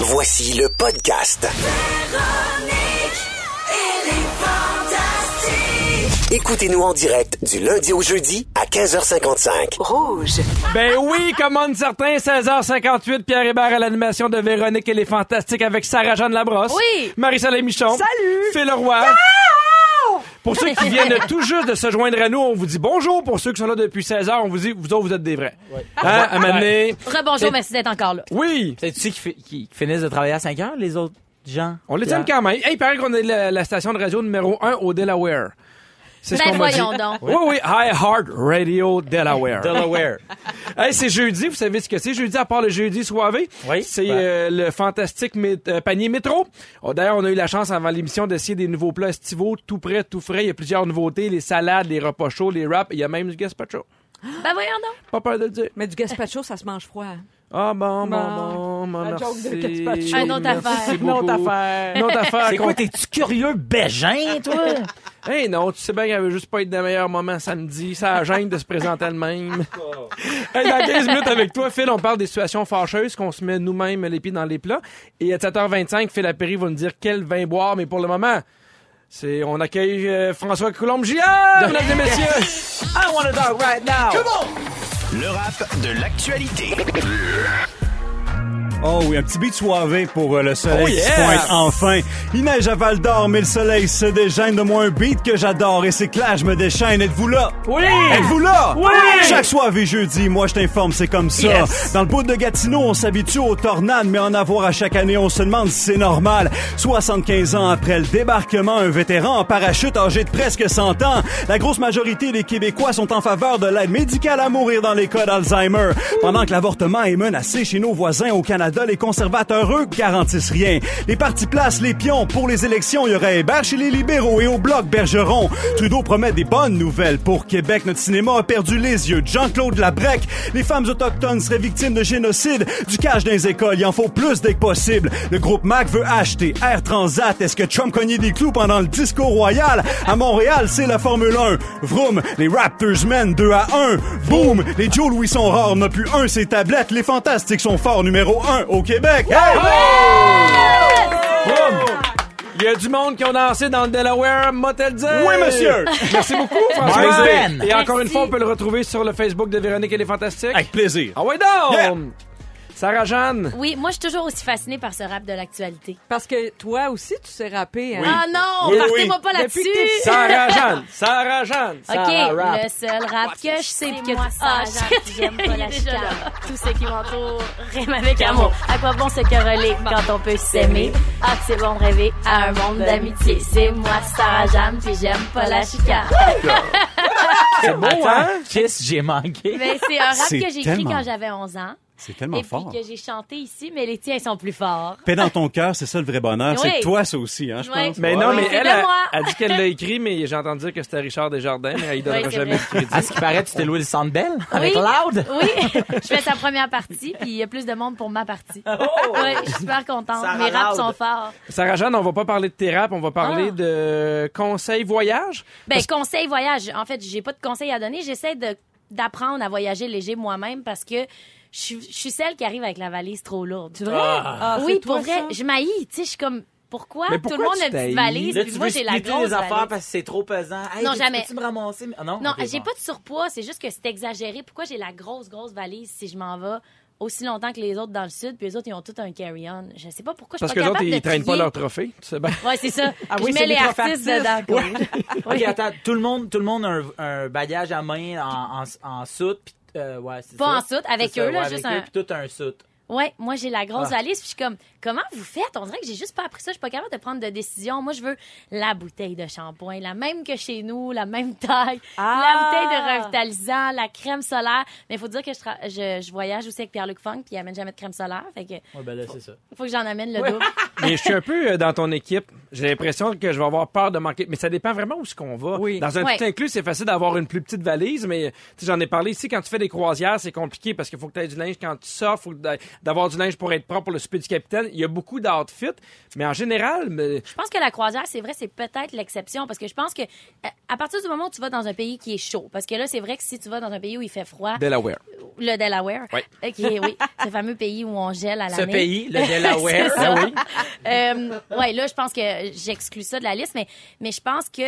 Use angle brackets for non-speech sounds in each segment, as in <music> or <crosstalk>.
Voici le podcast. Écoutez-nous en direct du lundi au jeudi à 15h55. Rouge. Ben oui, commande certains, 16h58, Pierre Hébert à l'animation de Véronique et les Fantastiques avec Sarah-Jeanne Labrosse. Oui. Marie-Soleil Michon. Salut. Phil Leroy. Pour ceux qui viennent <laughs> tout juste de se joindre à nous, on vous dit bonjour. Pour ceux qui sont là depuis 16h, on vous dit, vous autres, vous êtes des vrais. Hein, à un moment donné, Rebonjour, merci d'être encore là. Oui, Tu sais qui, qui finissent de travailler à 5 heures, les autres gens? on les aime quand même. Hey, il paraît qu'on est la, la station de radio numéro 1 au Delaware. C'est Ben qu'on m'a dit. voyons donc. Oui, oui, High Heart Radio Delaware. Delaware. <laughs> Hey, c'est jeudi, vous savez ce que c'est jeudi à part le jeudi soivé? Oui. C'est Ben. euh, le fantastique mé- euh, panier métro. Oh, D'ailleurs, on a eu la chance avant l'émission d'essayer des nouveaux plats estivaux, tout prêt, tout frais. Il y a plusieurs nouveautés, les salades, les repas chauds, les wraps, il y a même du gazpacho. Ben voyons donc. Pas peur de le dire. Mais du gazpacho, ça se mange froid. Ah bon, bon, Bon. bon, bon, Un merci. joke de gazpacho. Un autre Merci affaire. Une autre beaucoup. affaire. Une autre affaire. C'est quoi, t'es-tu curieux bégin, toi? <laughs> Hey non, tu sais bien qu'il avait juste pas être des meilleurs moments samedi. Ça gêne de se présenter elle-même. <laughs> hey, dans 15 minutes avec toi, Phil, on parle des situations fâcheuses qu'on se met nous-mêmes les pieds dans les plats. Et à 7h25, Phil Lapéry va nous dire quel vin boire, mais pour le moment, c'est on accueille euh, François Coulombe-Giard, mesdames et messieurs. <laughs> I wanna talk right now! Le rap de l'actualité. Oh oui, un petit beat soivé pour euh, le soleil Oh qui se yeah! pointe enfin. Il neige à Val d'Or, mais le soleil se dégêne de moi un beat que j'adore et c'est là je me déchaîne. Êtes-vous là? Oui! Êtes-vous là? Oui! Chaque soir et jeudi, moi je t'informe, c'est comme ça. Yes! Dans le bout de Gatineau, on s'habitue aux tornades, mais en avoir à chaque année, on se demande si c'est normal. 75 ans après le débarquement, un vétéran en parachute âgé de presque 100 ans. La grosse majorité des Québécois sont en faveur de l'aide médicale à mourir dans les cas d'Alzheimer. Pendant que l'avortement est menacé chez nos voisins au Canada, les conservateurs, eux, garantissent rien. Les partis placent les pions. Pour les élections, il y aurait Hébert chez les libéraux et au bloc Bergeron. Trudeau promet des bonnes nouvelles pour Québec. Notre cinéma a perdu les yeux. Jean-Claude Labrec. Les femmes autochtones seraient victimes de génocide. Du cash dans les écoles, il en faut plus dès que possible. Le groupe Mac veut acheter Air Transat. Est-ce que Trump cognait des clous pendant le discours royal? À Montréal, c'est la Formule 1. Vroom, les Raptors mènent 2 à 1. Boom, les Joe Louis sont rares, n'a plus un, ces tablettes. Les Fantastiques sont forts, numéro 1 au Québec. Hey! Boum! Il y a du monde qui ont dansé dans le Delaware, moi te le dire. Oui, monsieur. Merci beaucoup, François. Ben. Et encore une fois, on peut le retrouver sur le Facebook de Véronique et les Fantastiques. Avec plaisir. Ah ouais donc! Yeah. Sarah-Jeanne. Oui, moi, je suis toujours aussi fascinée par ce rap de l'actualité. Parce que toi aussi, tu sais rapper. Hein? Ah non, Oui, partez-moi oui. pas là-dessus. Sarah-Jeanne. Sarah-Jeanne. OK, Sarah le seul rap que je sais que moi, Ah, Sarah, shit, j'aime pas <laughs> la chicane. Tout ce qui m'entoure rime avec amour. À quoi bon se quereller quand on peut s'aimer? Ah, c'est bon de rêver à un monde d'amitié. C'est moi, Sarah Jeanne, pis j'aime pas la chicane. C'est beau, Attends. hein? Kiss, j'ai manqué. Mais c'est un rap C'est que j'ai écrit tellement- quand j'avais 11 ans. C'est tellement Et puis fort. que j'ai chanté ici, mais les tiens sont plus forts. Paix dans ton <laughs> cœur, c'est ça le vrai bonheur. Oui. C'est toi, ça aussi, hein, je Oui. pense. Mais Ouais. non, mais elle a, dit qu'elle l'a <laughs> écrit, mais j'ai entendu dire que c'était Richard Desjardins, mais il donnera Oui, jamais vrai. de crédit. À ce qui paraît, tu t'es loué le Centre Bell avec Oui. Loud? Oui, je fais sa première partie, puis il y a plus de monde pour ma partie. Oh! Oui, je suis super contente. Sarah Mes raps Loud. sont forts. Sarah-Jeanne, on va pas parler de tes raps, on va parler Ah. de conseils voyage. Ben, conseil voyage. En fait, j'ai pas de conseils à donner. J'essaie de d'apprendre à voyager léger moi-même parce que je suis je suis celle qui arrive avec la valise trop lourde. C'est vrai? Ah, oui, toi, pour vrai, ça? je m'haïs. Tu sais, je suis comme pourquoi, Mais tout le monde tu a une petite valise, Là, puis tu moi veux j'ai la grosse les affaires valise. parce que c'est trop pesant. Hey, Non, jamais. Peux-tu me ramasser? Ah, non? Non, j'ai bon. pas de surpoids, c'est juste que c'est exagéré. Pourquoi j'ai la grosse, grosse valise si je m'en vais aussi longtemps que les autres dans le sud, puis les autres, ils ont tout un carry-on? Je sais pas pourquoi je Parce suis que pas les autres, ils traînent pas trier. leur trophée. Tu sais bien. Ouais, c'est ça. <laughs> Ah je mets les trophées artistes dedans. <laughs> OK, attends. Tout le monde, tout le monde a un, un bagage à main en, en, en soute. Puis, euh, ouais, Pas ça. en soute, avec ça, eux, là, ouais, juste avec un- eux, Puis tout un soute. Ouais, moi j'ai la grosse Ah. valise, puis je suis comme comment vous faites? On dirait que j'ai juste pas appris ça, je suis pas capable de prendre de décision. Moi je veux la bouteille de shampoing, la même que chez nous, la même taille, Ah! la bouteille de revitalisant, la crème solaire. Mais il faut dire que je, tra- je, je voyage aussi avec Pierre-Luc Funk, puis il amène jamais de crème solaire, fait que Ouais, ben là, c'est ça. faut que j'en amène le double. <laughs> Mais je suis un peu euh, dans ton équipe. J'ai l'impression que je vais avoir peur de manquer. Mais ça dépend vraiment où est-ce qu'on va. Oui. Dans un Ouais. tout inclus, c'est facile d'avoir une plus petite valise, mais j'en ai parlé ici. Quand tu fais des croisières, c'est compliqué parce qu'il faut que tu aies du linge quand tu sors. Faut d'avoir du linge pour être propre pour le souper du capitaine. Il y a beaucoup d'outfits, mais en général, mais- Je pense que la croisière, c'est vrai, c'est peut-être l'exception parce que je pense que à partir du moment où tu vas dans un pays qui est chaud, parce que là, c'est vrai que si tu vas dans un pays où il fait froid, Delaware. le Delaware, Oui. ok, oui, <laughs> ce fameux pays où on gèle à Ce l'année. pays, le <laughs> Delaware. Ah oui. Euh, ouais, là, je pense que j'exclus ça de la liste, mais, mais je pense que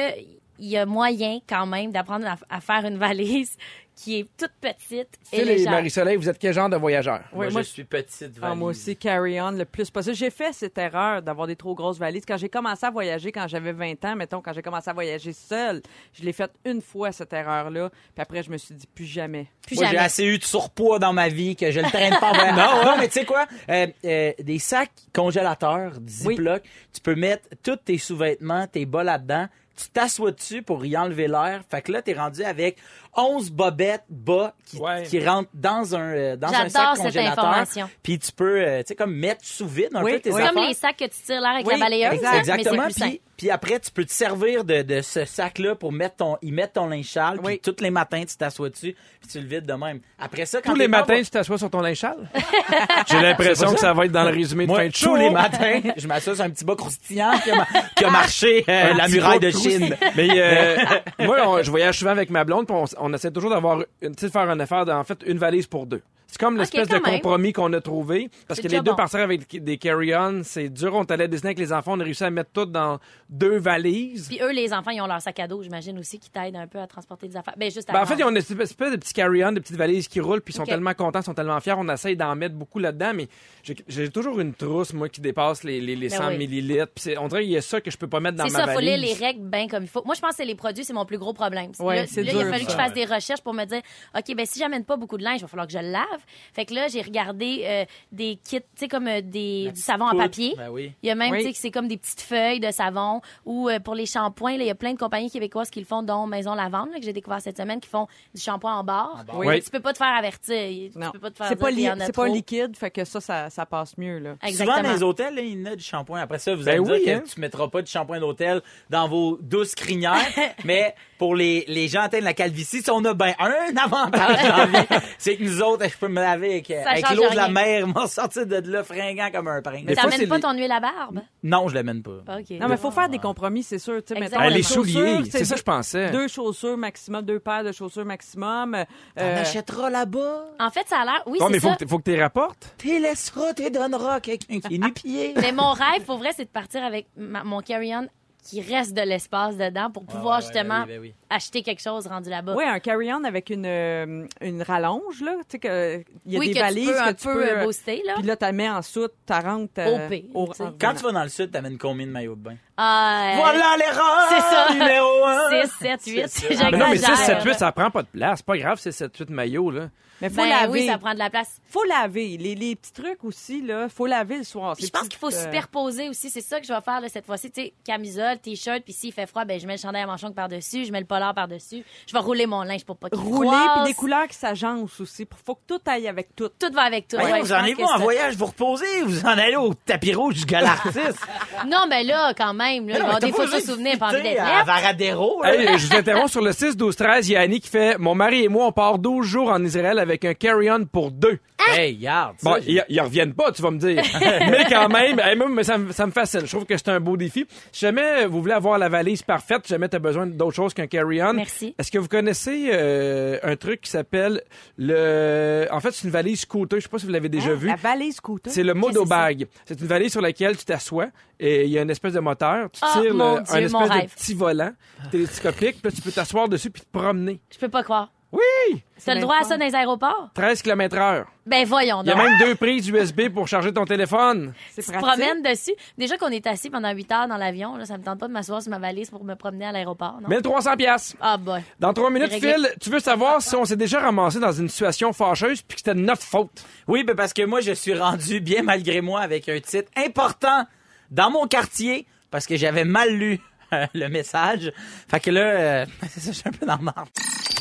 il y a moyen quand même d'apprendre à, à faire une valise qui est toute petite et Phil et légère. Marie-Soleil, vous êtes quel genre de voyageurs? Moi, moi, je suis petite Ah, valise. moi aussi, carry-on le plus possible. J'ai fait cette erreur d'avoir des trop grosses valises. Quand j'ai commencé à voyager, quand j'avais 20 ans, mettons, quand j'ai commencé à voyager seule, je l'ai faite une fois, cette erreur-là. Puis après, je me suis dit, plus jamais. Plus Moi, j'ai assez eu de surpoids dans ma vie que je le traîne pas en voyage. <laughs> non, non, mais tu sais quoi? Euh, euh, des sacs congélateurs, Ziploc, tu peux mettre tous tes sous-vêtements, tes bas là-dedans. Tu t'assois dessus pour y enlever l'air? Fait que là, t'es rendu avec 11 bobettes bas qui, Ouais. qui rentrent dans un, euh, dans un J'adore sac cette congélateur. information. Puis tu peux, euh, tu sais, comme mettre sous vide un Oui, peu tes oui. C'est affaires. comme les sacs que tu tires l'air avec Oui, la balayeuse, exact. mais Puis, après, tu peux te servir de, de ce sac-là pour mettre ton, y mettre ton linge sale. Puis Oui. tous les matins, tu t'assois dessus, puis tu le vides de même. Après ça, quand Tous les matins, tu t'assois sur ton linge sale? <laughs> J'ai l'impression que ça va être dans le résumé de Moi, fin de show. tous les matins, <laughs> je m'assois sur un petit bas croustillant qui a, ma- qui a marché euh, la muraille de Chine. Mais euh, <laughs> moi, on- je voyage souvent avec ma blonde, puis on, on essaie toujours d'avoir, une- tu sais, de faire une affaire, de- en fait, une valise pour deux. C'est comme l'espèce de même. compromis qu'on a trouvé. Parce C'est que les deux bon. partir avec des carry-on, c'est dur. On allait dessiner avec les enfants, on a réussi à mettre tout dans deux valises. Puis eux, les enfants, ils ont leur sac à dos, j'imagine aussi, qui t'aident un peu à transporter des affaires. Ben, juste à Ben, en fait, ils ont une espèce de petits carry-on, de petites valises qui roulent, puis ils sont tellement contents, ils sont tellement fiers. On essaye d'en mettre beaucoup là-dedans, mais j'ai- toujours une trousse, moi, qui dépasse les, les, les Ben 100 oui. millilitres. Puis c'est- on dirait qu'il y a ça que je peux pas mettre dans C'est ma ça, valise. faut lire les règles bien comme il faut. Moi, je pense que c'est les produits, c'est mon plus gros problème. Ouais, là, c'est il a fallu que je ça. fasse des recherches pour me dire, OK, ben si j'amène pas beaucoup de linge, il va falloir que je le lave. Fait que là, j'ai regardé euh, des kits, tu sais, comme euh, des, du savon en papier. Ben oui. Il y a même, Oui. tu sais, que c'est comme des petites feuilles de savon ou euh, pour les shampoings, là, il y a plein de compagnies québécoises qui le font, dont Maison Lavande, là, que j'ai découvert cette semaine, qui font du shampoing en barre. Oui. Oui. Tu peux pas te faire avertir. Tu peux pas te faire C'est pas, li- pas liquide, fait que ça, ça, ça passe mieux, là. Exactement. Souvent, dans les hôtels, là, il y en a du shampoing. Après ça, vous Ben allez me oui, dire hein. que tu mettras pas de shampoing d'hôtel dans vos douces crinières. <laughs> mais pour les, les gens atteints de la calvitie, si on a ben un avantage dans la vie, c'est que nous autres, je peux me laver avec, l'eau de la mer, <laughs> m'en sortir de là fringant comme un prince. Des fois, c'est T'amènes pas ton huile à barbe? Non, je l'amène pas. Non, mais il faut faire des compromis, c'est sûr. Mettons. Ah, les chaussures, souliers, c'est ça que je pensais. Deux chaussures maximum, deux paires de chaussures maximum. euh, T'en euh, achèteras là-bas. En fait, ça a l'air. Oui, c'est mais faut ça. que, t- faut que tu les rapportes. T'es laisseras, t'es donneras quelqu'un qui est nu-pied. <laughs> Mais mon rêve, pour vrai, c'est de partir avec ma- mon carry-on qui reste de l'espace dedans pour pouvoir ouais, justement ben oui, ben oui. acheter quelque chose rendu là-bas. Oui, un carry-on avec une, euh, une rallonge, là. Tu sais, que il y a Oui, des que tu valises peux un que tu peu, peux. euh, euh, booster, là. Puis là, tu la mets en soute, tu rentres. euh, Au au- tu Quand tu vas dans le sud, t'amènes combien de maillots de bain? Ah, euh, Voilà l'erreur! c'est ça. Numéro un! 6, 7, 8. C'est ça. Ah, mais non, mais 6, J'exagère. 7, 8, ça prend pas de place. C'est pas grave, c'est 7, 8 maillots, là. Mais faut Ben laver. oui, ça prend de la place. Faut laver. Les, les petits trucs aussi, là, faut laver le soir. Je pense qu'il faut euh, superposer aussi. C'est ça que je vais faire là, cette fois-ci. Tu sais, camisole, t-shirt, puis s'il fait froid, ben je mets le chandail à manchon par-dessus, je mets le polar par-dessus. Je vais rouler mon linge pour pas qu'il rouler puis des couleurs qui s'agencent aussi. Faut que tout aille avec tout. Tout va avec tout. Ouais, vous en allez pas en voyage, vous reposez, vous en allez au tapis rouge du gala artiste. <laughs> Non, mais là, quand même, là, des photos souvenirs, pas envie d'être à. Varadero. Hey, je vous interromps sur le 6, 12, 13. Il y a Annie qui fait Mon mari et moi, on part 12 jours en Israël avec un carry-on pour deux. Hey, regarde. ça, Bon, ils, ils reviennent pas, tu vas me dire. <laughs> mais quand même, hey, moi, ça, me- ça me fascine. Je trouve que c'est un beau défi. Si jamais vous voulez avoir la valise parfaite, si jamais tu as besoin d'autre chose qu'un carry-on, Merci. est-ce que vous connaissez euh, un truc qui s'appelle le. En fait, c'est une valise scooter. Je sais pas si vous l'avez déjà vu. La valise scooter. C'est le Modo c'est Bag. C'est une valise sur laquelle tu t'assois et il y a une espèce de moteur. Tu Ah, tires mon le- Dieu, un mon espèce de rêve. petit volant télescopique, puis là, tu peux t'asseoir dessus puis te promener. Je peux pas croire. Oui! T'as le droit à ça dans les aéroports? 13 km heure. Ben voyons Il y a donc. même deux prises USB pour charger ton téléphone. C'est <laughs> Tu te promènes dessus. Déjà qu'on est assis pendant 8 heures dans l'avion, là, ça me tente pas de m'asseoir sur ma valise pour me promener à l'aéroport, non? 1300 pièces. Ah, boy. Dans trois minutes, C'est réglé. Phil, tu veux savoir si on s'est déjà ramassé dans une situation fâcheuse puis que c'était de notre faute? Oui, ben parce que moi, je suis rendu bien malgré moi avec un titre important dans mon quartier parce que j'avais mal lu euh, le message. Fait que là, euh, <laughs> c'est ça, je suis un peu dans le.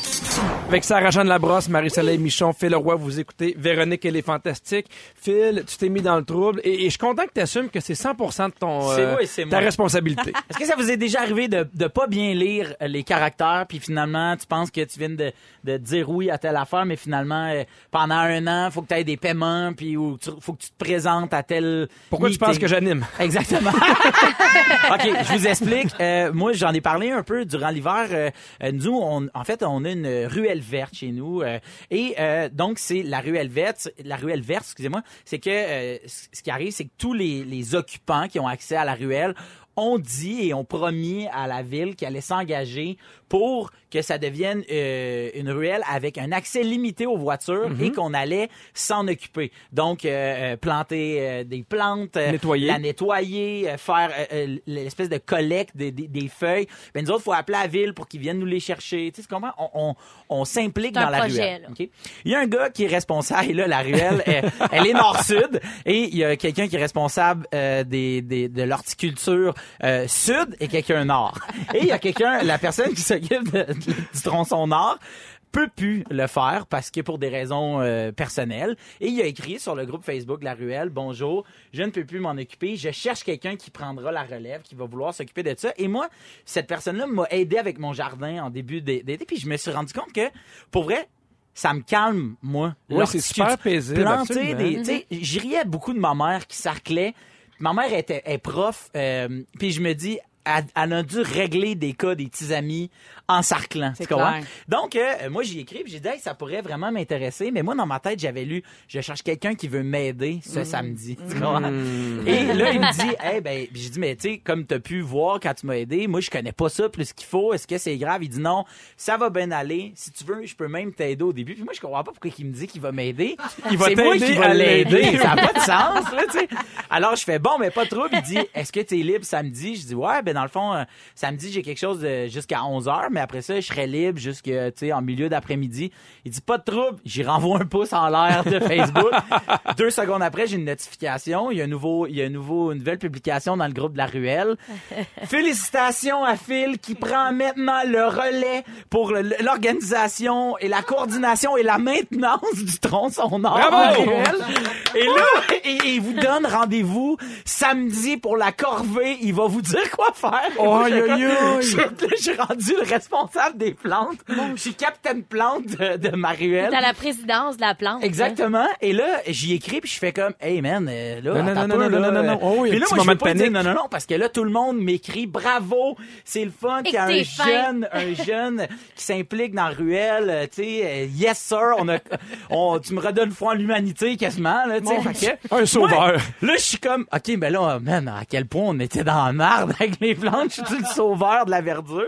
Avec Sarah-Jeanne Labrosse, Marie-Soleil Michon, Phil Roy, vous écoutez. Véronique, elle est fantastique. Phil, tu t'es mis dans le trouble. Et, et je suis content que tu assumes que c'est 100 de ton, C'est euh, moi et c'est ta moi. responsabilité. <laughs> Est-ce que ça vous est déjà arrivé de de pas bien lire euh, les caractères puis finalement tu penses que tu viens de, de dire oui à telle affaire mais finalement euh, pendant un an faut que tu aies des paiements puis ou tu- faut que tu te présentes à tel Pourquoi tu penses que j'anime? <laughs> Exactement. <laughs> OK, je vous explique. Euh, moi, j'en ai parlé un peu durant l'hiver. Nous, on, en fait, on a une ruelle verte chez nous. euh, et euh, donc, c'est la ruelle verte. La ruelle verte, excusez-moi, c'est que euh, ce qui arrive, c'est que tous les, les occupants qui ont accès à la ruelle ont dit et ont promis à la ville qu'elle allait s'engager pour que ça devienne euh, une ruelle avec un accès limité aux voitures Mhm. et qu'on allait s'en occuper. Donc, euh, euh, planter euh, des plantes, euh, Nettoyer. la nettoyer, euh, faire l'espèce de collecte des, des- des feuilles. Ben, nous autres, faut appeler la ville pour qu'ils viennent nous les chercher. Tu sais, c'est comment on, on, on s'implique dans la projet, ruelle. là. OK? Il y a un gars qui est responsable, et là, la ruelle, elle, <laughs> elle est nord-sud, et il y a quelqu'un qui est responsable euh, des, des, de l'horticulture euh, sud et quelqu'un nord. Et il y a quelqu'un, la personne qui s'occupe du tronçon nord, peut plus le faire parce que pour des raisons euh, personnelles. Et il a écrit sur le groupe Facebook La Ruelle, bonjour, je ne peux plus m'en occuper, je cherche quelqu'un qui prendra la relève, qui va vouloir s'occuper de ça. Et moi, cette personne-là m'a aidé avec mon jardin en début d'é- d'été, puis je me suis rendu compte que, pour vrai, ça me calme, moi. Ouais, c'est super paisible, Planter des, tu sais, j'y riais beaucoup de ma mère qui sarclait. Ma mère était est prof, euh, puis je me dis, elle, elle a dû régler des cas des petits amis en sarclant. Tu comprends? Donc, euh, moi, j'y écris, puis j'ai dit, Hey, ça pourrait vraiment m'intéresser. Mais moi, dans ma tête, j'avais lu, je cherche quelqu'un qui veut m'aider ce samedi. Tu comprends? Et là, il me dit, <laughs> hey, ben, j'ai dit, mais tu sais, comme tu as pu voir quand tu m'as aidé, moi, je connais pas ça plus qu'il faut. Est-ce que c'est grave? Il dit, non, ça va bien aller. Si tu veux, je peux même t'aider au début. Puis moi, je comprends pas pourquoi il me dit qu'il va m'aider. <laughs> Il va C'est moi t'aider qui va à l'aider. l'aider. Ça n'a pas de <laughs> sens, là, tu sais. Alors, je fais, bon, mais pas trop. Il dit, est-ce que tu es libre samedi? Je dis, ouais, ben, dans le fond, euh, samedi, j'ai quelque chose jusqu'à 11 h mais après ça, je serai libre jusqu'à, tu sais, en milieu d'après-midi. Il dit, pas de trouble. J'y renvoie un pouce en l'air de <laughs> Facebook. Deux secondes après, j'ai une notification. Il y a un nouveau, il y a un nouveau, une nouvelle publication dans le groupe de la ruelle. <laughs> Félicitations à Phil qui prend maintenant le relais pour l'organisation et la coordination et la maintenance du tronçon la Bravo! Et là, il, il vous donne rendez-vous samedi pour la corvée. Il va vous dire quoi Et moi, Aïe, je- suis rendu le responsable des plantes. Je suis capitaine plante de, de ma ruelle. T'as la présidence de la plante. Exactement. Et là, j'y écris puis je fais comme, hey man, euh, là, Non, non, non, non, non, non, non. Oh oui, Puis là, moi, je moment veux de pas dire non, non, non, parce que là, tout le monde m'écrit bravo, c'est le fun qu'il y a un jeune, un <laughs> jeune qui s'implique dans la ruelle, euh, tu sais, euh, yes sir, on a, on, tu me redonnes foi en l'humanité quasiment, là, tu sais. Un sauveur. Ouais. Là, je suis comme, OK, ben là, man, à quel point on était dans la merde avec les Je le sauveur de la verdure.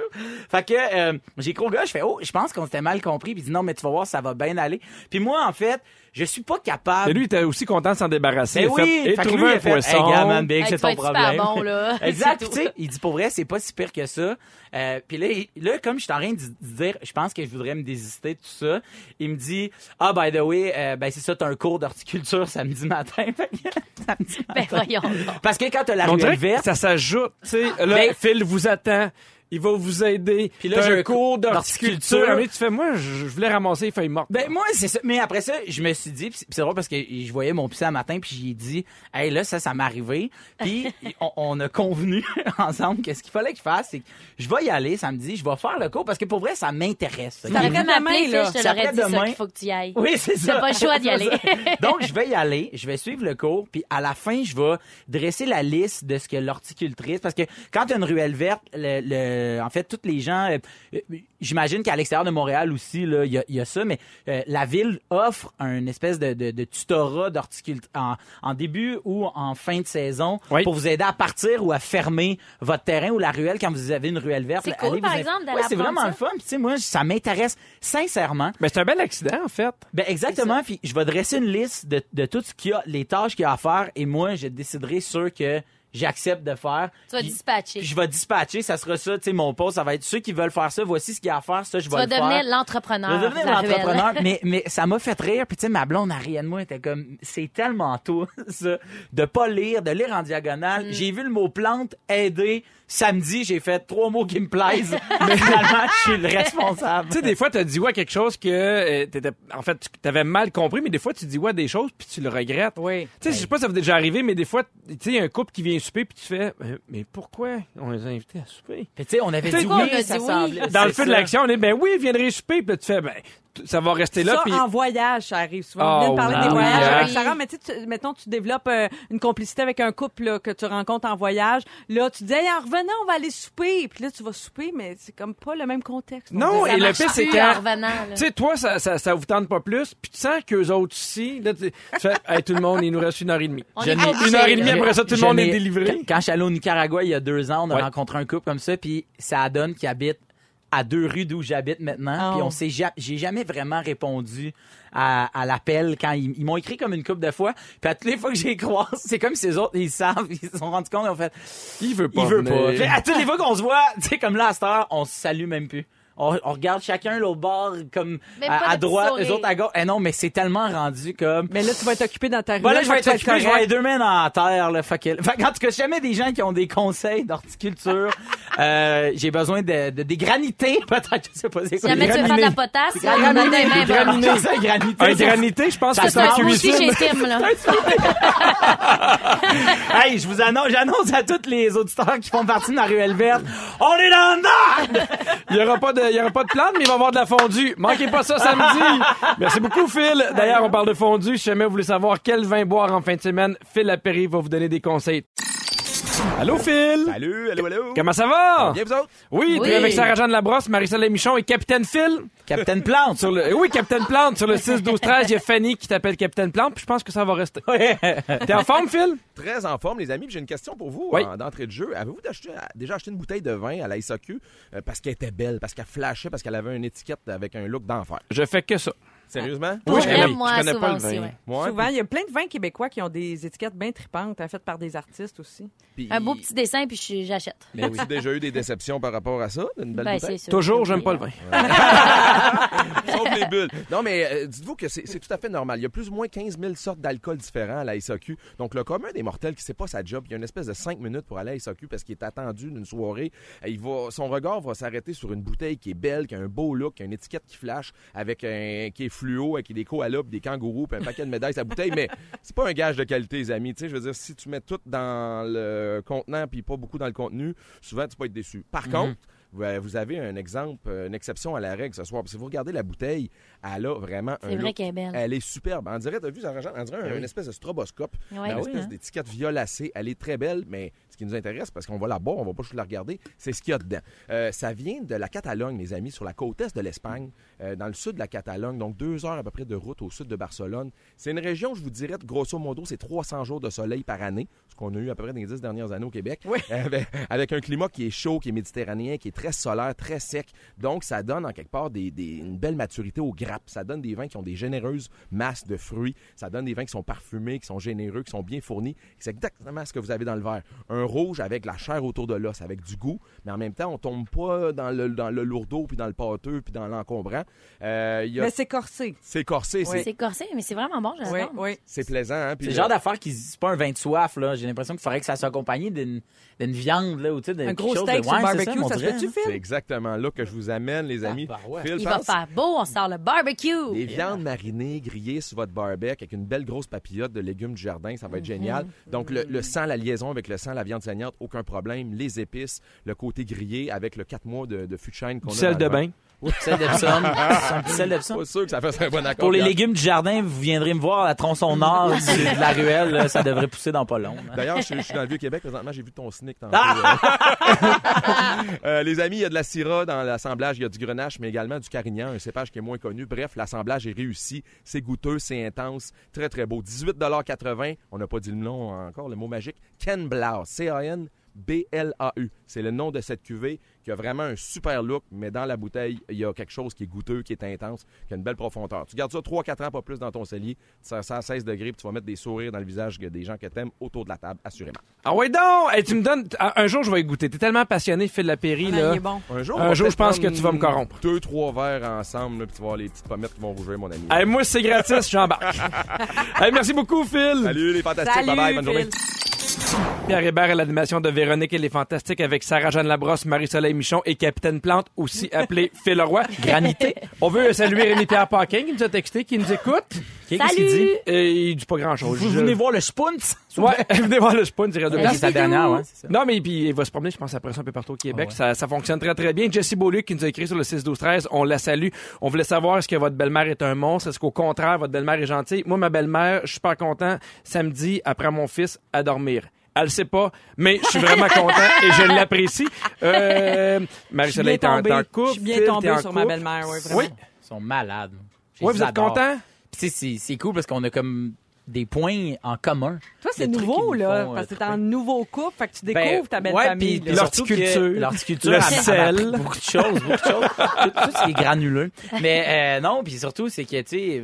Fait que euh, j'ai au gars, je fais, oh, je pense qu'on s'était mal compris. Puis dit, non, mais tu vas voir, ça va bien aller. Puis moi, en fait, je suis pas capable. Et lui, il était aussi content de s'en débarrasser. Ben Il oui, fait, et trouver lui, il un fait, poisson. Hey, gars, man, big, Hey, c'est ton problème. bon, là. <laughs> exact. Tu sais, il dit pour vrai, c'est pas si pire que ça. Euh, puis là, il- là, comme je suis en train de dire, je pense que je voudrais me désister de tout ça. Il me dit, ah, by the way, euh, ben c'est ça, t'as un cours d'horticulture samedi matin. <laughs> Samedi Ben matin. voyons donc. Parce que quand t'as la ruelle verte, ça s'ajoute. Tu sais, là, Ben- Phil vous attend. Il va vous aider. Puis là, j'ai un cours d'horticulture. Mais tu fais, moi, je je voulais ramasser les feuilles mortes. Ben moi c'est ça. Mais après ça, je me suis dit, puis c'est- drôle parce que je voyais mon petit un matin, puis j'ai dit, hey là ça, ça m'est arrivé. <laughs> Puis on, on a convenu <laughs> ensemble que ce qu'il fallait que je fasse, c'est que je vais y aller samedi, je vais faire le cours parce que pour vrai ça m'intéresse. Pu Après-demain, m'appeler, là. Je te l'aurais dit ça qu'il faut que tu y ailles. Oui, c'est ça. T'as pas le choix d'y <laughs> aller. ça. Donc, je vais y aller, je vais suivre le cours, puis à la fin, je vais dresser la liste de ce que l'horticultrice, parce que quand tu as une ruelle verte, le, le- en fait, tous les gens, euh, euh, j'imagine qu'à l'extérieur de Montréal aussi, là, il y a, il y a ça, mais euh, la ville offre un espèce de, de, de tutorat d'horticulture en, en début ou en fin de saison Oui. pour vous aider à partir ou à fermer votre terrain ou la ruelle quand vous avez une ruelle verte. C'est cool, Allez par vous in- exemple, d'aller Ouais, c'est vraiment ça. le fun. Puis, tu sais, moi, ça m'intéresse sincèrement. C'est un bel accident, en fait. Ben exactement. Puis je vais dresser une liste de, de tout ce qu'il y a, les tâches qu'il y a à faire, et moi je déciderai sur que j'accepte de faire. Tu vas Puis- dispatcher. Puis je vais dispatcher, ça sera ça. Tu tu sais, mon post, ça va être ceux qui veulent faire ça, voici ce qu'il y a à faire, ça, je Tu vais vas le faire. devenir Je l'entrepreneur. vais devenir l'entrepreneur, <laughs> mais, mais ça m'a fait rire. Puis tu sais, ma blonde de moi, était comme, c'est tellement <laughs> tôt, ça, de pas lire, de lire en Mm. diagonale. J'ai vu le mot plante, aider. Samedi, j'ai fait trois mots qui me plaisent, mais finalement, je suis le responsable. <laughs> Tu sais, des fois, t'as dit ouais quelque chose que euh, t'étais, en fait, tu t'avais mal compris, mais des fois, tu dis ouais des choses puis tu le regrettes. Oui. Tu sais, je sais pas si ça vous est déjà arrivé, mais des fois, tu sais, il y a un couple qui vient souper puis tu fais, euh, mais pourquoi on les a invités à souper? Puis tu sais, on avait Tu dit pourquoi oui, on a ça dit oui? semblait. Dans le feu de l'action, on est, ben oui, viendrez souper, puis là, tu fais, ben, ça va rester là, ça, en voyage, ça arrive souvent. Ah On vient de parler oui, des voyages hein. avec Sarah, mais tu sais, tu- mettons, tu développes euh, une complicité avec un couple là, que tu rencontres en voyage. Là, tu dis, hey, en revenant, on va aller souper. Puis là, tu vas souper, mais c'est comme pas le même contexte. Non, On et le pire, c'est quand-. Tu sais, toi, ça, ça, ça vous tente pas plus, puis tu sens qu'eux autres aussi, là, tu tu fais, hey, tout le monde, il nous reste une heure et demie. Une heure et demie après ça, tout le monde est délivré. Quand, quand je suis allé au Nicaragua il y a deux ans, on a Ouais. rencontré un couple comme ça, puis ça donne qui habite à deux rues d'où j'habite maintenant. Oh. Puis on s'est ja- j'ai jamais vraiment répondu à, à l'appel quand ils, ils m'ont écrit comme une couple de fois. Puis à toutes les fois que j'ai croisé, c'est comme si les autres ils savent, ils se sont rendus compte, ils ont fait, Il veut pas. il veut pas. Fait, à toutes les fois qu'on se voit, tu sais comme là à cette heure, on se salue même plus. On, on regarde chacun l'autre bord comme à, droite, les autres à gauche. Eh non, mais c'est tellement rendu comme Mais là, tu vas être occupé dans ta rue. Bon, là, je vais fait être que tu vas occupé, je vais les deux mains dans la terre, là. Fait que, fait en tout cas, jamais des gens qui ont des conseils d'horticulture, <laughs> euh, j'ai besoin de, de, des granités, <laughs> peut-être, je sais pas c'est Si quoi. jamais tu veux faire de la potasse. Un granité. Un granité, je pense que C'est un cuisine. chez Tim, là. <laughs> <laughs> Hey, je vous annonce, j'annonce à tous les auditeurs qui font partie de la ruelle verte. On est dans le Nord! Il y aura pas de, il y aura pas de plante, mais il va y avoir de la fondue. Manquez pas ça samedi. Merci beaucoup, Phil. D'ailleurs, on parle de fondue. Si jamais vous voulez savoir quel vin boire en fin de semaine, Phil Lapéry va vous donner des conseils. Allô, Phil? Salut, allô, allô? Comment ça va? Bien, vous autres? Oui, Oui. t'es avec Sarah-Jeanne Labrosse, Marie-Soleil Michon et Capitaine Phil. Capitaine Plante. Sur le, oui, Capitaine Plante. Sur le 6-12-13, il y a Fanny qui t'appelle Capitaine Plante, puis je pense que ça va rester. T'es en forme, Phil? Très en forme, les amis. Puis J'ai une question pour vous Oui. en- d'entrée de jeu. Avez-vous déjà acheté une bouteille de vin à la SAQ euh, parce qu'elle était belle, parce qu'elle flashait, parce qu'elle avait une étiquette avec un look d'enfer? Je fais que ça. Sérieusement? Oui, je connais- moi, je connais souvent pas le aussi, vin. ouais. Ouais, Souvent, il y a plein de vins québécois qui ont des étiquettes bien tripantes, hein, faites par des artistes aussi. puis- Un beau petit dessin, puis je- j'achète. Mais as-tu déjà eu des déceptions par rapport à ça? D'une belle Ben, sûr. Toujours, j'aime pas le vin. <laughs> Sauf les bulles. Non, mais euh, dites-vous que c'est tout à fait normal. Il y a plus ou moins 15 000 sortes d'alcool différents à la SAQ. Donc, le commun des mortels qui sait pas sa job, il y a une espèce de 5 minutes pour aller à la SAQ parce qu'il est attendu d'une soirée. Euh, Il va, son regard va s'arrêter sur une bouteille qui est belle, qui a un beau look, qui a une étiquette qui flash, avec un qui est fluo, avec des koalas, des kangourous, puis un paquet de médailles sa bouteille. Mais c'est pas un gage de qualité, les amis. Tu sais, je veux dire, si tu mets tout dans le contenant puis pas beaucoup dans le contenu, souvent tu peux être déçu. Par contre, vous avez un exemple, euh, une exception à la règle ce soir. Si vous regardez la bouteille, elle a vraiment un C'est vrai look- qu'elle est belle. Elle est superbe. On dirait, t'as vu, Sarah? On dirait une espèce de stroboscope. Ouais. une Ah espèce hein? d'étiquette violacée. Elle est très belle, mais ce qui nous intéresse, parce qu'on va la boire, on va pas juste la regarder, c'est ce qu'il y a dedans. Euh, ça vient de la Catalogne, les amis, sur la côte est de l'Espagne, euh, dans le sud de la Catalogne, donc deux heures à peu près de route au sud de Barcelone. C'est une région, je vous dirais, grosso modo, c'est 300 jours de soleil par année, ce qu'on a eu à peu près dans les dix dernières années au Québec. <laughs> avec, avec un climat qui est chaud, qui est méditerranéen, qui est très solaire, très sec. Donc, ça donne en quelque part des, des- une belle maturité aux grappes. Ça donne des vins qui ont des généreuses masses de fruits. Ça donne des vins qui sont parfumés, qui sont généreux, qui sont bien fournis. C'est exactement ce que vous avez dans le verre. Un rouge avec la chair autour de l'os, avec du goût, mais en même temps, on tombe pas dans le, dans le lourdeau, puis dans le pâteux, puis dans l'encombrant. Euh, y a- Mais c'est corsé. c'est corsé, c'est- C'est corsé, mais c'est vraiment bon, Oui, j'adore. oui. c'est plaisant. Hein? Puis C'est le genre d'affaire qui c'est pas un vin de soif là. J'ai l'impression qu'il faudrait que ça soit accompagné d'une d'une viande là ou tu sais d'un Un gros steak de... Ouais, barbecue, ça se c'est exactement là que je vous amène, les amis. bah ouais. Phil, Il va faire beau, on sort le barbecue. Des viandes marinées, grillées sur votre barbecue avec une belle grosse papillote de légumes du jardin, ça va être génial. Donc le, le sang, la liaison avec le sang, la viande saignante, aucun problème. Les épices, le côté grillé avec le 4 mois de, de fût de chêne qu'on a. sel de bain. Sel d'Epsom. <laughs> Petit sel d'Epsom. Pas sûr que ça fasse un bon accord. Pour les légumes du jardin, vous viendrez me voir à la tronçon nord <laughs> du- de la ruelle. là, ça devrait pousser dans pas long. hein. D'ailleurs, je, je suis dans le Vieux-Québec présentement, j'ai vu ton sneak tantôt. Ah! <laughs> Euh, les amis, il y a de la syrah dans l'assemblage, il y a du grenache, mais également du carignan, un cépage qui est moins connu. Bref, l'assemblage est réussi, c'est goûteux, c'est intense, très très beau. 18,80 On n'a pas dit le nom encore, le mot magique. Ken Blau, C-A-N B-L-A-U. C'est le nom de cette cuvée qui a vraiment un super look, mais dans la bouteille, il y a quelque chose qui est goûteux, qui est intense, qui a une belle profondeur. Tu gardes ça 3-4 ans, pas plus dans ton cellier, tu sers ça à 16 degrés, puis tu vas mettre des sourires dans le visage des gens que t'aimes autour de la table, assurément. Ah ouais donc! Hey, tu me donnes... Un jour, je vais y goûter. T'es tellement passionné, Phil Lapéry, Ah, là. il est bon. Un jour, Un jour, je pense que tu vas me corrompre. Deux, trois verres ensemble, là, puis tu vas voir les petites pommettes qui vont rougir, mon ami. Hey, moi, c'est gratis, j'embarque. <laughs> hey, merci beaucoup, Phil. Salut les fantastiques, Salut, bye bye, bonne journée. Pierre Hébert à l'animation de Véronique et les Fantastiques avec Sarah-Jeanne Labrosse, Marie-Soleil Michon et Capitaine Plante, aussi appelé <laughs> Phil Leroy. Granité. On veut saluer Rémi-Pierre Paquin qui nous a texté, qui nous écoute. Qu'est-ce qu'il dit? Et il dit pas grand-chose. Vous Je- venez voir le Spunz? Ouais, <laughs> venez voir le spawn, dirait de C'est sa dernière, ouais, c'est ça. Non, mais puis il va se promener, je pense, après ça un peu partout au Québec. Ah ouais. ça, ça fonctionne très, très bien. Jessie Beaulieu qui nous a écrit sur le 6-12-13, on la salue. On voulait savoir est-ce que votre belle-mère est un monstre, est-ce qu'au contraire, votre belle-mère est gentille? Moi, ma belle-mère, je suis super content, samedi, après mon fils, à dormir. Elle le sait pas, mais je suis vraiment content et je l'apprécie. Euh, Marie-Soleil, t'es bien en, en couple. Je suis bien en sur ma belle-mère, ouais, vraiment. Oui. Ils sont malades. Les vous êtes content? C'est cool parce qu'on a comme des points en commun. Toi, c'est nouveau, là, font, euh, parce que t'es en nouveau couple, fait que tu découvres Ben, ta belle ouais, famille. L'horticulture. L'horticulture. Le sel. Beaucoup de choses, beaucoup de choses. <laughs> tout, tout ce qui est granuleux. Mais euh, non, puis surtout, c'est que, tu sais,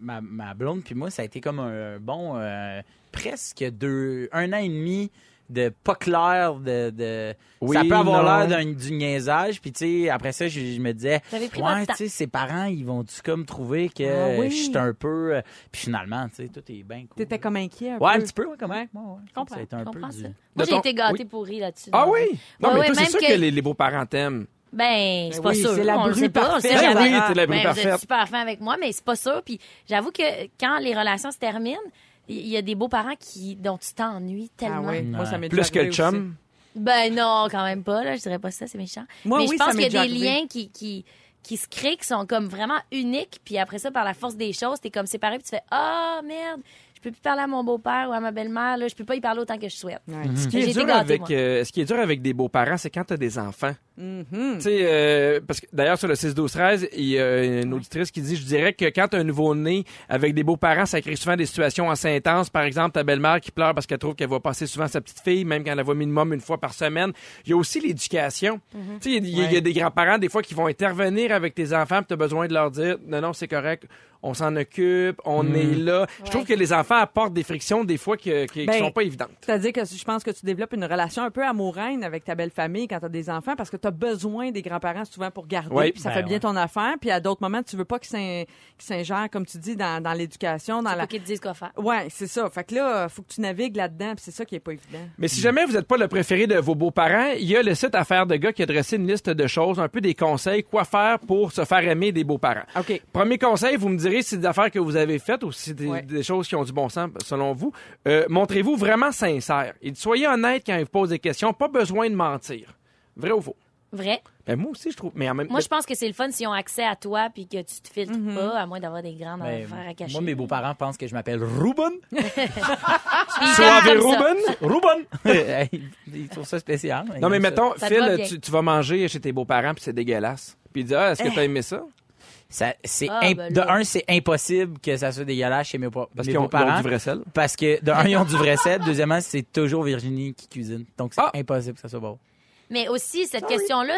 ma, ma blonde puis moi, ça a été comme un bon, euh, presque deux, un an et demi de pas clair de, de Oui, ça peut avoir l'air d'un du niaisage puis tu sais après ça je, je me disais ouais tu sais ses parents ils vont tu comme trouver que Ah oui. je suis un peu euh, puis finalement tu sais tout est bien cool T'étais comme inquiet un ouais peu. un petit peu ouais, comme Ouais. comprends, ça a été un Je peu comprends du ça. De Moi, j'ai ton- été gâtée oui. pourrie là-dessus. Ah oui? Non, Ouais, mais ouais, toi, c'est même sûr que, que- les, les beaux-parents t'aiment. Ben, c'est Ben pas oui, sûr. c'est la on le bru sait pas, on le sait parfaite. Ben oui, t'es la Ben, Vous parfaite. êtes super fin avec moi, mais c'est pas sûr. Puis j'avoue que quand les relations se terminent, il y a des beaux-parents qui, dont tu t'ennuies Ah tellement. oui, moi, ça m'est Plus que le chum? Ben non, quand même pas. Là, je dirais pas ça, c'est méchant. Moi, mais oui, je pense qu'il y a des liens qui, qui, qui se créent, qui sont comme vraiment uniques. Puis après ça, par la force des choses, t'es comme séparé, puis tu fais ah merde, je peux plus parler à mon beau-père ou à ma belle-mère. Là, je peux pas y parler autant que je souhaite. Ouais. Ce qui, est dur gâtée, avec, moi. euh, ce qui est dur avec des beaux-parents, c'est quand t'as des enfants. Mhm. Tu sais, euh, parce que d'ailleurs, sur le 6-12-13, il y a une auditrice qui dit Je dirais que quand t'as un nouveau-né avec des beaux-parents, ça crée souvent des situations assez intenses. Par exemple, ta belle-mère qui pleure parce qu'elle trouve qu'elle voit passer souvent sa petite fille, même quand elle la voit minimum une fois par semaine. Il y a aussi l'éducation. Tu sais, il y, a- il y a des grands-parents, des fois, qui vont intervenir avec tes enfants, puis t'as besoin de leur dire Non, non, c'est correct. On s'en occupe, on est là. Je trouve que les enfants apportent des frictions des fois qui, qui, qui Ben, sont pas évidentes. C'est-à-dire que je pense que tu développes une relation un peu amoureuse avec ta belle famille quand tu as des enfants parce que tu as besoin des grands-parents souvent pour garder, Oui. puis ça Ben fait bien ouais. ton affaire, puis à d'autres moments, tu veux pas qu'ils s'in- qu'ils s'ingèrent, comme tu dis, dans, dans l'éducation, dans Faut la... qu'ils te disent quoi faire. Ouais, c'est ça. Fait que là, faut que tu navigues là-dedans, puis c'est ça qui est pas évident. Mais si jamais vous n'êtes pas le préféré de vos beaux-parents, il y a le site Affaires de gars qui a dressé une liste de choses, un peu des conseils, quoi faire pour se faire aimer des beaux-parents. OK. Premier conseil, vous me direz si c'est des affaires que vous avez faites ou si c'est des, Ouais. des choses qui ont du bon sens selon vous. Euh, Montrez-vous vraiment sincère et soyez honnête quand ils vous posent des questions. Pas besoin de mentir. Vrai ou faux? Vrai. Ben, moi aussi, je trouve. Mais en même Moi, je pense que c'est le fun s'ils ont accès à toi puis que tu te filtres Mhm. pas, à moins d'avoir des grandes Ben, affaires à cacher. moi mes beaux-parents pensent que je m'appelle Ruben <laughs> Soave. Ruben. Ruben <laughs> ils trouvent ça spécial Ils Non, mais mettons, Phil, tu, tu vas manger chez tes beaux-parents puis c'est dégueulasse. Puis il dit, ah, est-ce que t'as aimé ça? Ça, c'est Ah, imp- ben de là. un, c'est impossible que ça soit dégueulasse chez mes, pa- Parce mes qu'ils ont, ils ont beaux-parents. du vrai sel. Parce que, de un, ils ont du vrai <laughs> sel. Deuxièmement, c'est toujours Virginie qui cuisine. Donc, c'est Ah! impossible que ça soit bon. Mais aussi, cette question-là,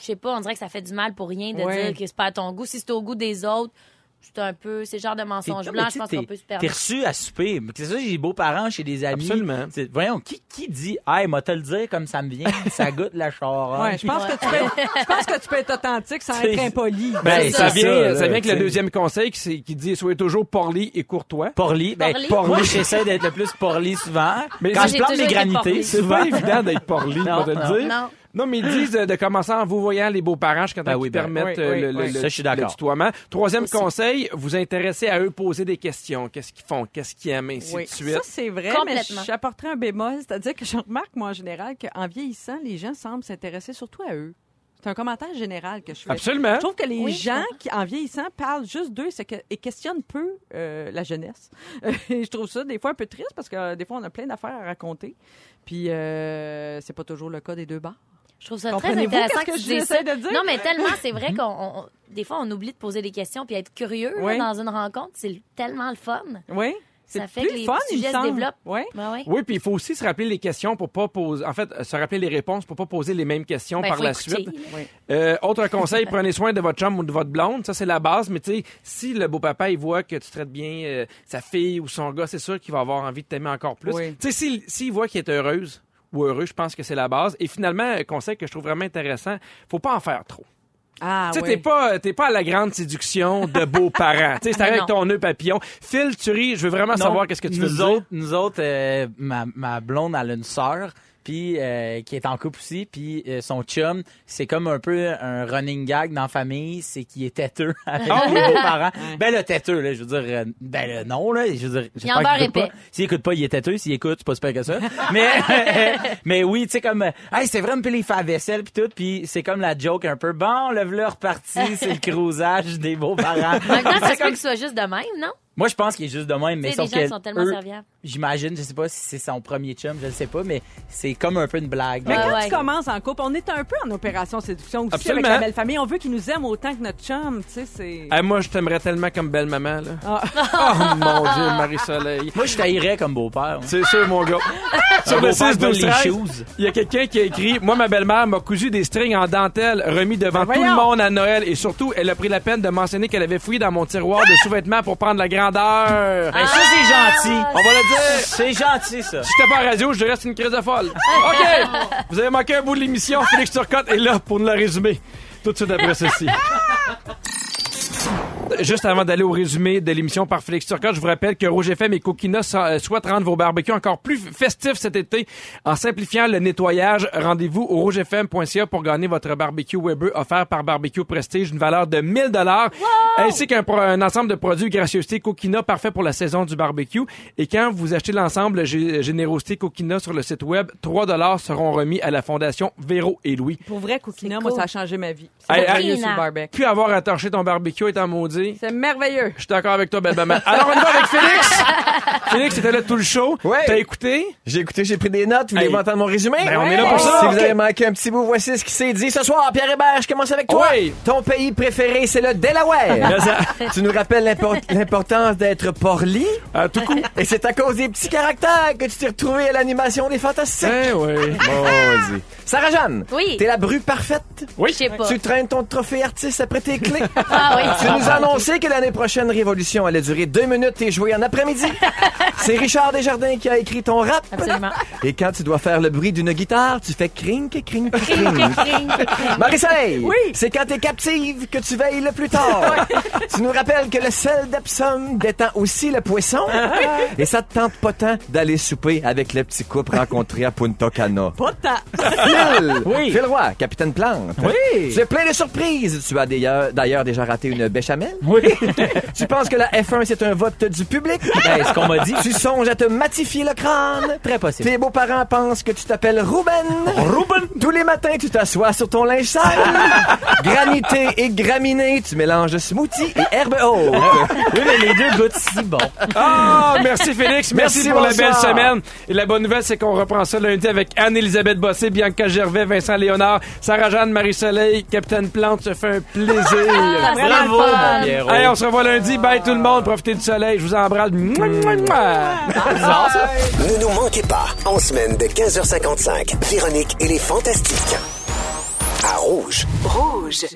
je sais pas, on dirait que ça fait du mal pour rien de Ouais. dire que c'est pas à ton goût. Si c'est au goût des autres, c'est un peu, c'est le genre de mensonge T'es- blanc, je pense qu'on peut se T'es permettre. reçu à souper. C'est ça, j'ai des beaux-parents chez des amis. Absolument. Voyons, qui, qui dit, hey, moi, te le dire comme ça me vient, ça <laughs> goûte la charogne. Ouais, je pense, que tu peux, je pense que tu peux être authentique sans être impoli. Ben, C'est ça, ça. vient, Ça, vient avec le deuxième conseil qui, dit soyez toujours porli et courtois. Porli. Ben, Porli? moi, j'essaie d'être le plus porli souvent. Mais Quand je plante mes granités. C'est souvent. pas évident d'être porli, va te le non. dire. Non. Mais ils disent euh, de commencer en vous voyant les beaux-parents jusqu'à temps Ben qu'ils ben, permettent oui, euh, oui, le, le- oui. le- Ça, je suis le tutoiement. Troisième Aussi. conseil, vous intéresser à eux, poser des questions. Qu'est-ce qu'ils font? Qu'est-ce qu'ils aiment? Ainsi Oui, de suite. ça c'est vrai, mais j'apporterais un bémol, c'est-à-dire que je remarque moi en général qu'en vieillissant, les gens semblent s'intéresser surtout à eux. C'est un commentaire général que je fais. Absolument. Je trouve que les Oui, gens qui, en vieillissant, parlent juste d'eux que, et questionnent peu euh, la jeunesse. <laughs> Et je trouve ça des fois un peu triste parce que euh, des fois, on a plein d'affaires à raconter. Puis, euh, c'est pas toujours le cas des deux bars. Je trouve ça très intéressant que que tu ça. de dire? Non, mais tellement, c'est vrai qu'on, on- des fois, on oublie de poser des questions puis être curieux là, dans une rencontre. C'est tellement le fun. Oui? Ça fait plus que les fun, sujets se semble. développent. Ouais. Ben ouais. Oui, puis il faut aussi se rappeler les questions pour pas poser. En fait, se rappeler les réponses pour pas poser les mêmes questions Ben, par la écouter. suite. Oui. Euh, autre conseil, <laughs> prenez soin de votre chum ou de votre blonde. Ça, c'est la base. Mais tu sais, si le beau-papa, il voit que tu traites bien euh, sa fille ou son gars, c'est sûr qu'il va avoir envie de t'aimer encore plus. Oui. Tu sais, s'il s'il voit qu'il est heureuse ou heureux, je pense que c'est la base. Et finalement, un conseil que je trouve vraiment intéressant, faut pas en faire trop. Ah, tu sais, oui. t'es pas, t'es pas à la grande séduction de beaux-parents. <laughs> tu sais, avec ton nœud papillon. Phil, tu ris, je veux vraiment Non, savoir qu'est-ce que tu veux nous dire. autres, nous autres, euh, ma, ma blonde, elle a une sœur, puis euh, qui est en couple aussi, puis euh, son chum, c'est comme un peu un running gag dans la famille, c'est qu'il est têteux <laughs> avec Ah les beaux-parents. Ben le têteux, là, je veux dire, euh, ben le non, là, je veux dire, j'espère qu'il écoute pas. S'il écoute pas, il est têteux. S'il écoute, c'est pas super que ça. <laughs> mais, <laughs> mais oui, tu sais, comme, hey, c'est vrai, puis il fait la vaisselle, puis tout, puis c'est comme la joke un peu, bon, le v'là reparti, c'est le cruisage des beaux-parents. Maintenant, ça C'est se comme- que ce soit juste de même, non? Moi, je pense qu'il est juste de même, mais sauf les gens que sont tellement eux, serviables. J'imagine, je sais pas si c'est son premier chum, je ne sais pas, mais c'est comme un peu une blague. Mais quand ouais. tu commences en couple, on est un peu en opération séduction aussi Absolument. avec la belle famille. On veut qu'ils nous aiment autant que notre chum, tu sais, c'est... Ah, moi, je t'aimerais tellement comme belle maman, là. Ah. <laughs> Oh mon Dieu, Marie-Soleil. Moi, je taillerais comme beau-père. C'est sûr, mon gars. <laughs> Sur le beau-père 6 vole 12 les 13, shoes. il y a quelqu'un qui a écrit Moi, ma belle-mère m'a cousu des strings en dentelle remis devant Ben tout le monde à Noël. Et surtout, elle a pris la peine de mentionner qu'elle avait fouillé dans mon tiroir de sous-vêtements pour prendre la grandeur. Ben, ça, c'est gentil. On va le dire. C'est gentil, ça. Si j'étais pas à radio, je dirais c'est une crise de folle. OK! Vous avez manqué un bout de l'émission. Félix Turcotte est là pour nous la résumer. Tout de suite après ceci. Juste avant d'aller au résumé de l'émission par Félix Turcotte, je vous rappelle que Rouge FM et Coquina euh, souhaitent rendre vos barbecues encore plus festifs cet été en simplifiant le nettoyage. Rendez-vous au rougefm.ca pour gagner votre barbecue Weber offert par Barbecue Prestige d'une valeur de 1000 dollars ainsi qu'un ensemble de produits gracieuseté Coquina parfait pour la saison du barbecue. Et quand vous achetez l'ensemble Gé- Générosité Coquina sur le site web, 3 dollars seront remis à la Fondation Véro et Louis. Pour vrai, Coquina, moi, ça a changé ma vie. C'est Hey, hey. sur le barbecue. Puis avoir à torcher ton barbecue étant maudit. C'est merveilleux. Je suis d'accord avec toi, belle maman. Alors, on y va avec Félix. <laughs> Félix était là tout le show. Ouais. T'as écouté? J'ai écouté, j'ai pris des notes. Voulez-vous Hey. entendre mon résumé? Ben, on est là pour ça. Si vous avez manqué un petit bout, voici ce qui s'est dit ce soir. Pierre Hébert, je commence avec toi. Oui. Ton pays préféré, c'est le Delaware. <laughs> tu nous rappelles l'impor- l'importance d'être porli. À tout coup. Et c'est à cause des petits caractères que tu t'es retrouvé à l'animation des Fantastiques. Eh oui. Maudit. Sarah Jeanne. Oui. T'es la bru parfaite? Oui. Je sais pas. Tu traînes ton trophée artiste après tes clés? Ah oui. Tu nous as annoncé que l'année prochaine Révolution allait durer deux minutes et jouer en après-midi. <laughs> C'est Richard Desjardins qui a écrit ton rap. Absolument. Et quand tu dois faire le bruit d'une guitare, tu fais crink, crink, crink. Cring, cring. Marie-Soleil, Oui. c'est quand t'es captive que tu veilles le plus tard. tu nous rappelles que le sel d'Epsom détend aussi le poisson. Et ça te tente pas tant d'aller souper avec le petit couple rencontré à Punta Cana. Pas tant. Phil, Oui. Phil Roy, capitaine Plante. Oui. Tu es plein de surprises. Tu as d'ailleurs d'ailleurs déjà raté une béchamel. Oui. <laughs> Tu penses que la F1 c'est un vote du public? <laughs> Ben, ce qu'on m'a dit. Tu songes à te matifier le crâne? Très possible. Tes beaux-parents pensent que tu t'appelles Ruben. Ruben. Tous les matins, tu t'assois sur ton linge sale. <laughs> Granité et graminé, tu mélanges smoothie et herbe haute. Oui, mais les deux goûtent si bon. Ah, merci Félix. Merci, Merci, pour la belle semaine. Et la bonne nouvelle, c'est qu'on reprend ça lundi avec Anne-Elisabeth Bossé, Bianca Gervais, Vincent Léonard, Sarah-Jeanne, Marie-Soleil, Capitaine Plante. Ça fait un plaisir. Ah, vraiment Bravo, mon Pierrot. Hey, on se revoit lundi. Bye tout le monde. Profitez du soleil. Je vous embrasse. Ne nous manquez pas, en semaine de 15h55, Véronique et les Fantastiques. À Rouge. Rouge.